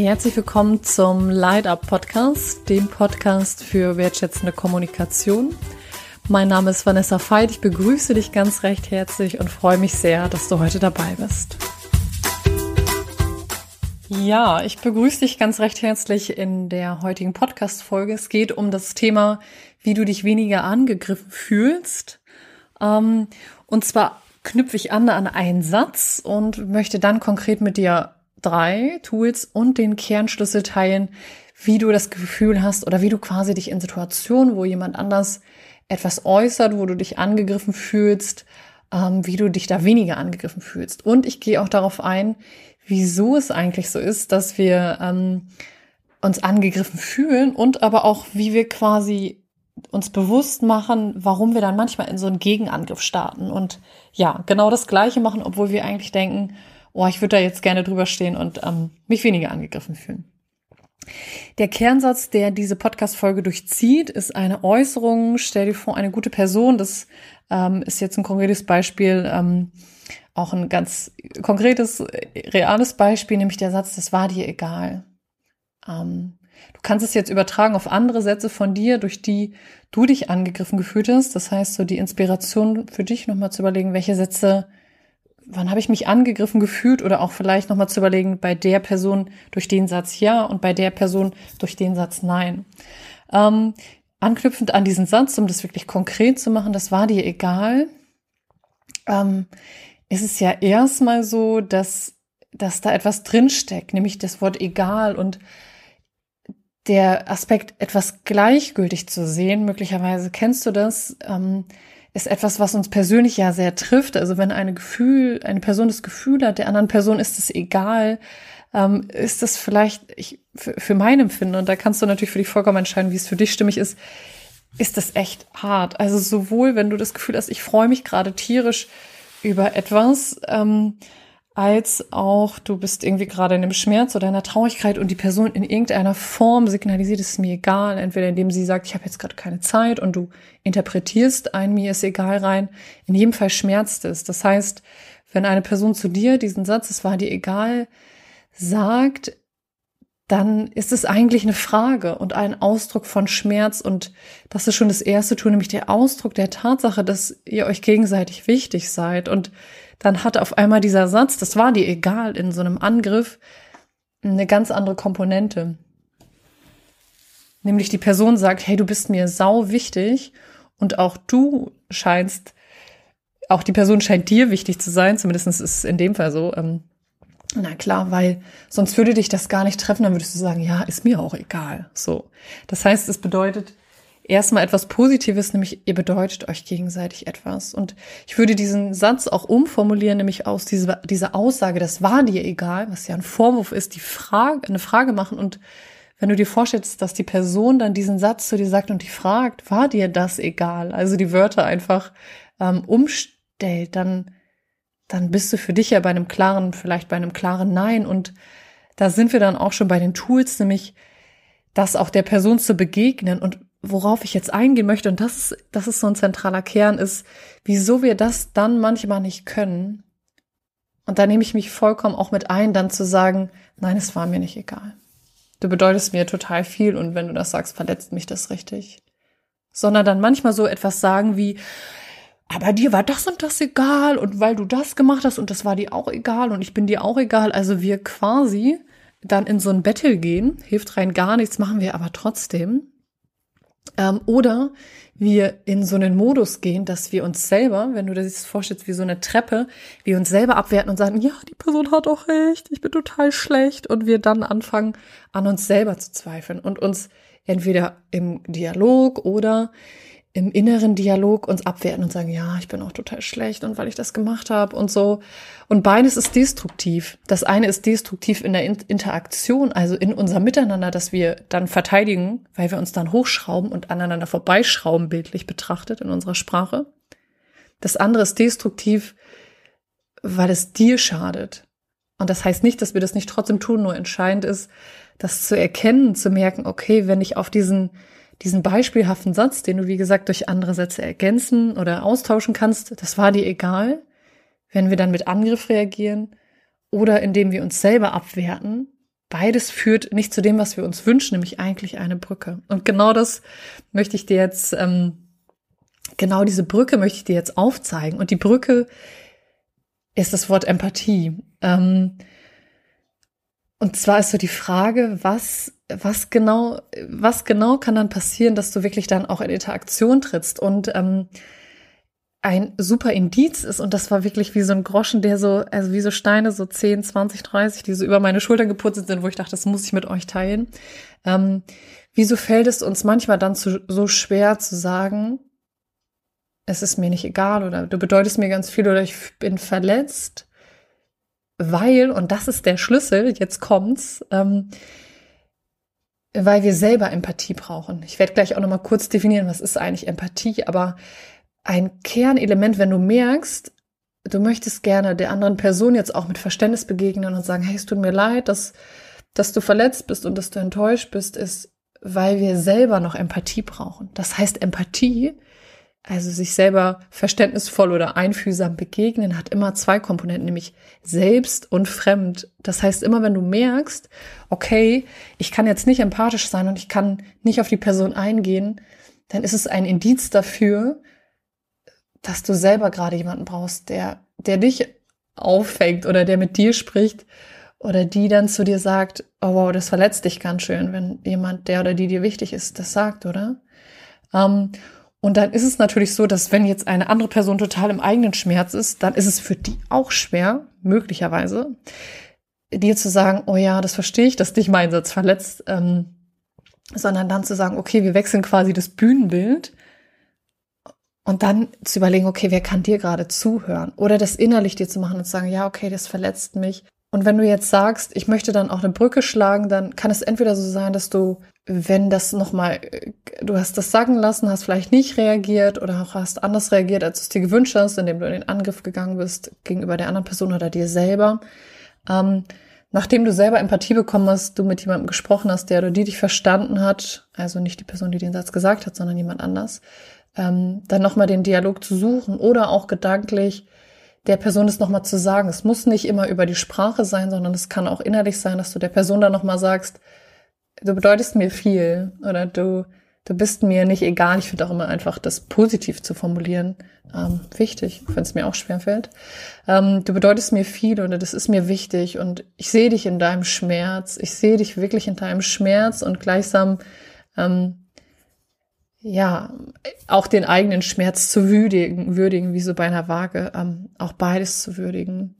Herzlich willkommen zum Light Up Podcast, dem Podcast für wertschätzende Kommunikation. Mein Name ist Vanessa Veit. Ich begrüße dich ganz recht herzlich und freue mich sehr, dass du heute dabei bist. Ja, ich begrüße dich ganz recht herzlich in der heutigen Podcast-Folge. Es geht um das Thema, wie du dich weniger angegriffen fühlst. Ähm, und zwar knüpfe ich an an einen Satz und möchte dann konkret mit dir drei Tools und den Kernschlüssel teilen, wie du das Gefühl hast oder wie du quasi dich in Situationen, wo jemand anders etwas äußert, wo du dich angegriffen fühlst, ähm, wie du dich da weniger angegriffen fühlst. Und ich gehe auch darauf ein, wieso es eigentlich so ist, dass wir ähm, uns angegriffen fühlen und aber auch, wie wir quasi uns bewusst machen, warum wir dann manchmal in so einen Gegenangriff starten und ja, genau das Gleiche machen, obwohl wir eigentlich denken, oh, ich würde da jetzt gerne drüber stehen und ähm, mich weniger angegriffen fühlen. Der Kernsatz, der diese Podcast-Folge durchzieht, ist eine Äußerung, stell dir vor, eine gute Person, das ähm, ist jetzt ein konkretes Beispiel, ähm, auch ein ganz konkretes, reales Beispiel, nämlich der Satz, das war dir egal. Ähm, du kannst es jetzt übertragen auf andere Sätze von dir, durch die du dich angegriffen gefühlt hast. Das heißt, so die Inspiration für dich nochmal zu überlegen, welche Sätze wann habe ich mich angegriffen gefühlt oder auch vielleicht nochmal zu überlegen, bei der Person durch den Satz ja und bei der Person durch den Satz nein. Ähm, anknüpfend an diesen Satz, um das wirklich konkret zu machen, das war dir egal, ähm, ist es ja erstmal so, dass, dass da etwas drinsteckt, nämlich das Wort egal und der Aspekt, etwas gleichgültig zu sehen. Möglicherweise kennst du das. Ähm, ist etwas, was uns persönlich ja sehr trifft. Also wenn eine Gefühl, eine Person das Gefühl hat, der anderen Person ist es egal, ähm, ist das vielleicht ich, für, für mein Empfinden, und da kannst du natürlich für dich vollkommen entscheiden, wie es für dich stimmig ist, ist das echt hart. Also sowohl, wenn du das Gefühl hast, ich freue mich gerade tierisch über etwas, ähm, als auch du bist irgendwie gerade in einem Schmerz oder einer Traurigkeit und die Person in irgendeiner Form signalisiert, es ist mir egal, entweder indem sie sagt, ich habe jetzt gerade keine Zeit und du interpretierst ein mir ist egal rein, in jedem Fall schmerzt es. Das heißt, wenn eine Person zu dir diesen Satz, es war dir egal, sagt, dann ist es eigentlich eine Frage und ein Ausdruck von Schmerz. Und das ist schon das erste Tool, nämlich der Ausdruck der Tatsache, dass ihr euch gegenseitig wichtig seid. Und dann hat auf einmal dieser Satz, das war dir egal, in so einem Angriff eine ganz andere Komponente. Nämlich die Person sagt, hey, du bist mir sau wichtig und auch du scheinst, auch die Person scheint dir wichtig zu sein, zumindest ist es in dem Fall so. Ähm, na klar, weil sonst würde dich das gar nicht treffen, dann würdest du sagen, ja, ist mir auch egal. So. Das heißt, es bedeutet erstmal etwas Positives, nämlich ihr bedeutet euch gegenseitig etwas. Und ich würde diesen Satz auch umformulieren, nämlich aus dieser, dieser Aussage, das war dir egal, was ja ein Vorwurf ist, die Frage, eine Frage machen und wenn du dir vorstellst, dass die Person dann diesen Satz zu dir sagt und die fragt, war dir das egal? Also die Wörter einfach ähm, umstellt, dann dann bist du für dich ja bei einem klaren, vielleicht bei einem klaren Nein. Und da sind wir dann auch schon bei den Tools, nämlich das auch der Person zu begegnen. Und worauf ich jetzt eingehen möchte, und das das ist so ein zentraler Kern, ist, wieso wir das dann manchmal nicht können. Und da nehme ich mich vollkommen auch mit ein, dann zu sagen, nein, es war mir nicht egal. Du bedeutest mir total viel und wenn du das sagst, verletzt mich das richtig. Sondern dann manchmal so etwas sagen wie, aber dir war das und das egal und weil du das gemacht hast und das war dir auch egal und ich bin dir auch egal. Also wir quasi dann in so ein Battle gehen, hilft rein gar nichts, machen wir aber trotzdem. Ähm, oder wir in so einen Modus gehen, dass wir uns selber, wenn du das vorstellst wie so eine Treppe, wir uns selber abwerten und sagen, ja, die Person hat auch recht, ich bin total schlecht. Und wir dann anfangen, an uns selber zu zweifeln und uns entweder im Dialog oder im inneren Dialog uns abwerten und sagen, ja, ich bin auch total schlecht und weil ich das gemacht habe und so. Und beides ist destruktiv. Das eine ist destruktiv in der Interaktion, also in unser Miteinander, dass wir dann verteidigen, weil wir uns dann hochschrauben und aneinander vorbeischrauben, bildlich betrachtet in unserer Sprache. Das andere ist destruktiv, weil es dir schadet. Und das heißt nicht, dass wir das nicht trotzdem tun, nur entscheidend ist, das zu erkennen, zu merken, okay, wenn ich auf diesen diesen beispielhaften Satz, den du, wie gesagt, durch andere Sätze ergänzen oder austauschen kannst, das war dir egal, wenn wir dann mit Angriff reagieren oder indem wir uns selber abwerten, beides führt nicht zu dem, was wir uns wünschen, nämlich eigentlich eine Brücke. Und genau das möchte ich dir jetzt, ähm, genau diese Brücke möchte ich dir jetzt aufzeigen. Und die Brücke ist das Wort Empathie. Ähm, und zwar ist so die Frage, was, was genau, was genau kann dann passieren, dass du wirklich dann auch in Interaktion trittst und ähm, ein super Indiz ist und das war wirklich wie so ein Groschen, der so, also wie so Steine, so 10, 20, 30, die so über meine Schultern geputzt sind, wo ich dachte, das muss ich mit euch teilen. Ähm, wieso fällt es uns manchmal dann zu, so schwer zu sagen, es ist mir nicht egal oder du bedeutest mir ganz viel oder ich bin verletzt, weil, und das ist der Schlüssel, jetzt kommt's, ähm, weil wir selber Empathie brauchen. Ich werde gleich auch nochmal kurz definieren, was ist eigentlich Empathie, aber ein Kernelement, wenn du merkst, du möchtest gerne der anderen Person jetzt auch mit Verständnis begegnen und sagen, hey, es tut mir leid, dass, dass du verletzt bist und dass du enttäuscht bist, ist, weil wir selber noch Empathie brauchen. Das heißt, Empathie, also sich selber verständnisvoll oder einfühlsam begegnen, hat immer zwei Komponenten, nämlich selbst und fremd. Das heißt, immer wenn du merkst, okay, ich kann jetzt nicht empathisch sein und ich kann nicht auf die Person eingehen, dann ist es ein Indiz dafür, dass du selber gerade jemanden brauchst, der, der dich auffängt oder der mit dir spricht oder die dann zu dir sagt, oh wow, das verletzt dich ganz schön, wenn jemand, der oder die dir wichtig ist, das sagt, oder? Ähm, und dann ist es natürlich so, dass wenn jetzt eine andere Person total im eigenen Schmerz ist, dann ist es für die auch schwer, möglicherweise, dir zu sagen, oh ja, das verstehe ich, dass dich mein Satz verletzt, ähm, sondern dann zu sagen, okay, wir wechseln quasi das Bühnenbild und dann zu überlegen, okay, wer kann dir gerade zuhören? Oder das innerlich dir zu machen und zu sagen, ja, okay, das verletzt mich. Und wenn du jetzt sagst, ich möchte dann auch eine Brücke schlagen, dann kann es entweder so sein, dass du, wenn das nochmal, du hast das sagen lassen, hast vielleicht nicht reagiert oder auch hast anders reagiert, als du es dir gewünscht hast, indem du in den Angriff gegangen bist gegenüber der anderen Person oder dir selber. Ähm, nachdem du selber Empathie bekommen hast, du mit jemandem gesprochen hast, der oder die dich verstanden hat, also nicht die Person, die den Satz gesagt hat, sondern jemand anders, ähm, dann nochmal den Dialog zu suchen oder auch gedanklich der Person das nochmal zu sagen. Es muss nicht immer über die Sprache sein, sondern es kann auch innerlich sein, dass du der Person dann nochmal sagst, du bedeutest mir viel oder du, du bist mir nicht egal. Ich finde auch immer einfach, das positiv zu formulieren, ähm, wichtig, wenn es mir auch schwerfällt. Ähm, du bedeutest mir viel oder das ist mir wichtig und ich sehe dich in deinem Schmerz. Ich sehe dich wirklich in deinem Schmerz und gleichsam ähm, ja, auch den eigenen Schmerz zu würdigen, würdigen, wie so bei einer Waage, ähm, auch beides zu würdigen.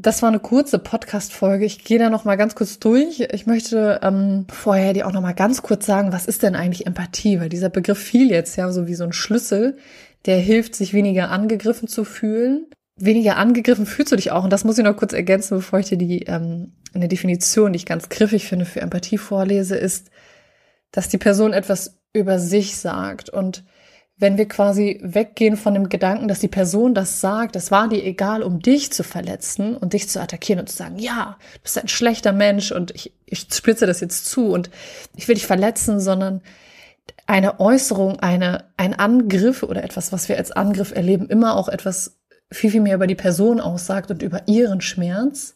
Das war eine kurze Podcast-Folge. Ich gehe da noch mal ganz kurz durch. Ich möchte ähm, vorher dir auch noch mal ganz kurz sagen, was ist denn eigentlich Empathie? Weil dieser Begriff fiel jetzt ja so wie so ein Schlüssel, der hilft, sich weniger angegriffen zu fühlen. Weniger angegriffen fühlst du dich auch. Und das muss ich noch kurz ergänzen, bevor ich dir die ähm, eine Definition, die ich ganz griffig finde für Empathie vorlese, ist, dass die Person etwas über sich sagt. Und wenn wir quasi weggehen von dem Gedanken, dass die Person das sagt, das war dir egal, um dich zu verletzen und dich zu attackieren und zu sagen, ja, du bist ein schlechter Mensch und ich, ich spitze das jetzt zu und ich will dich verletzen, sondern eine Äußerung, eine, ein Angriff oder etwas, was wir als Angriff erleben, immer auch etwas viel, viel mehr über die Person aussagt und über ihren Schmerz,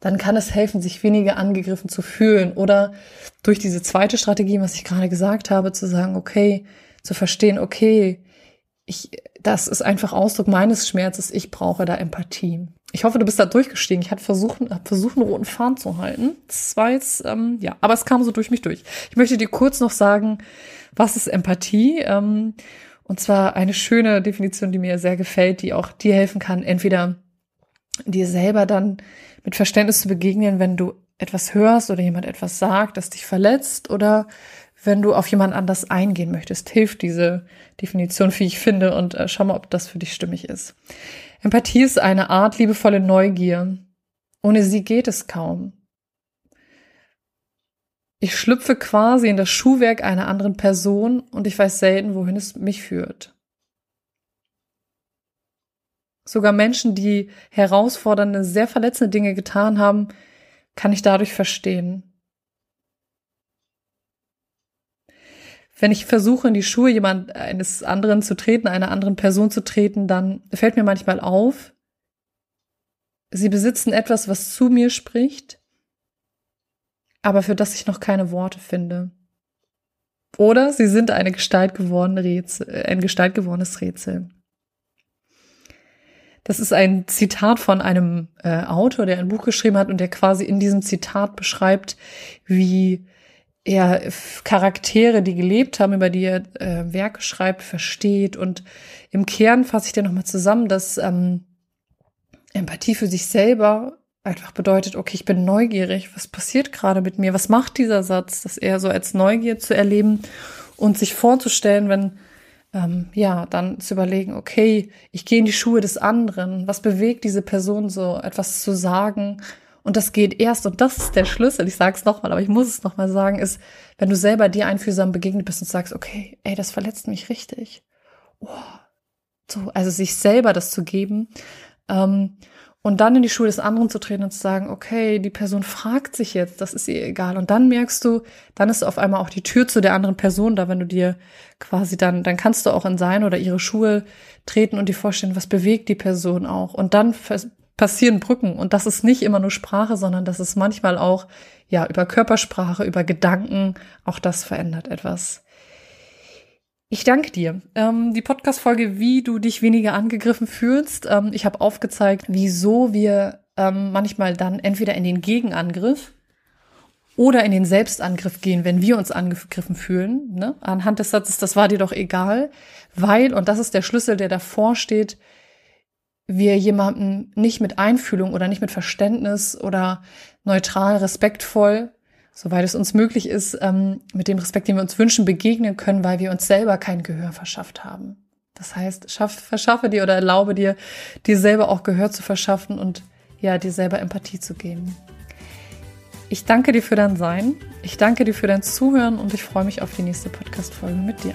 dann kann es helfen, sich weniger angegriffen zu fühlen oder durch diese zweite Strategie, was ich gerade gesagt habe, zu sagen, okay, zu verstehen, okay, ich, das ist einfach Ausdruck meines Schmerzes, ich brauche da Empathie. Ich hoffe, du bist da durchgestiegen. Ich hatte versucht, hab versucht, einen roten Faden zu halten. Das war jetzt, ähm, ja, aber es kam so durch mich durch. Ich möchte dir kurz noch sagen, was ist Empathie? Ähm, und zwar eine schöne Definition, die mir sehr gefällt, die auch dir helfen kann, entweder dir selber dann mit Verständnis zu begegnen, wenn du etwas hörst oder jemand etwas sagt, das dich verletzt oder wenn du auf jemand anders eingehen möchtest, hilft diese Definition, wie ich finde, und äh, schau mal, ob das für dich stimmig ist. Empathie ist eine Art liebevolle Neugier. Ohne sie geht es kaum. Ich schlüpfe quasi in das Schuhwerk einer anderen Person und ich weiß selten, wohin es mich führt. Sogar Menschen, die herausfordernde, sehr verletzende Dinge getan haben, kann ich dadurch verstehen. Wenn ich versuche, in die Schuhe jemand eines anderen zu treten, einer anderen Person zu treten, dann fällt mir manchmal auf, sie besitzen etwas, was zu mir spricht, aber für das ich noch keine Worte finde. Oder sie sind eine Gestalt gewordene Rätsel, ein Gestalt gewordenes Rätsel. Das ist ein Zitat von einem äh, Autor, der ein Buch geschrieben hat und der quasi in diesem Zitat beschreibt, wie er Charaktere, die gelebt haben, über die er äh, Werke schreibt, versteht. Und im Kern fasse ich dir nochmal zusammen, dass ähm, Empathie für sich selber einfach bedeutet, okay, ich bin neugierig, was passiert gerade mit mir, was macht dieser Satz, das eher so als Neugier zu erleben und sich vorzustellen, wenn ähm, ja, dann zu überlegen, okay, ich gehe in die Schuhe des anderen, was bewegt diese Person so, etwas zu sagen. Und das geht erst, und das ist der Schlüssel, ich sage es nochmal, aber ich muss es nochmal sagen, ist, wenn du selber dir einfühlsam begegnet bist und sagst, okay, ey, das verletzt mich richtig. Oh, so, also sich selber das zu geben. Ähm, und dann in die Schuhe des anderen zu treten und zu sagen, okay, die Person fragt sich jetzt, das ist ihr egal. Und dann merkst du, dann ist auf einmal auch die Tür zu der anderen Person da, wenn du dir quasi dann, dann kannst du auch in sein oder ihre Schuhe treten und dir vorstellen, was bewegt die Person auch. Und dann passieren Brücken. Und das ist nicht immer nur Sprache, sondern das ist manchmal auch, ja, über Körpersprache, über Gedanken. Auch das verändert etwas. Ich danke dir. Ähm, die Podcast-Folge, wie du dich weniger angegriffen fühlst. Ähm, ich habe aufgezeigt, wieso wir ähm, manchmal dann entweder in den Gegenangriff oder in den Selbstangriff gehen, wenn wir uns angegriffen fühlen. Ne? Anhand des Satzes, das war dir doch egal, weil, und das ist der Schlüssel, der davor steht, wir jemanden nicht mit Einfühlung oder nicht mit Verständnis oder neutral, respektvoll soweit es uns möglich ist, ähm, mit dem Respekt, den wir uns wünschen, begegnen können, weil wir uns selber kein Gehör verschafft haben. Das heißt, schaff, verschaffe dir oder erlaube dir, dir selber auch Gehör zu verschaffen und ja, dir selber Empathie zu geben. Ich danke dir für dein Sein. Ich danke dir für dein Zuhören und ich freue mich auf die nächste Podcast-Folge mit dir.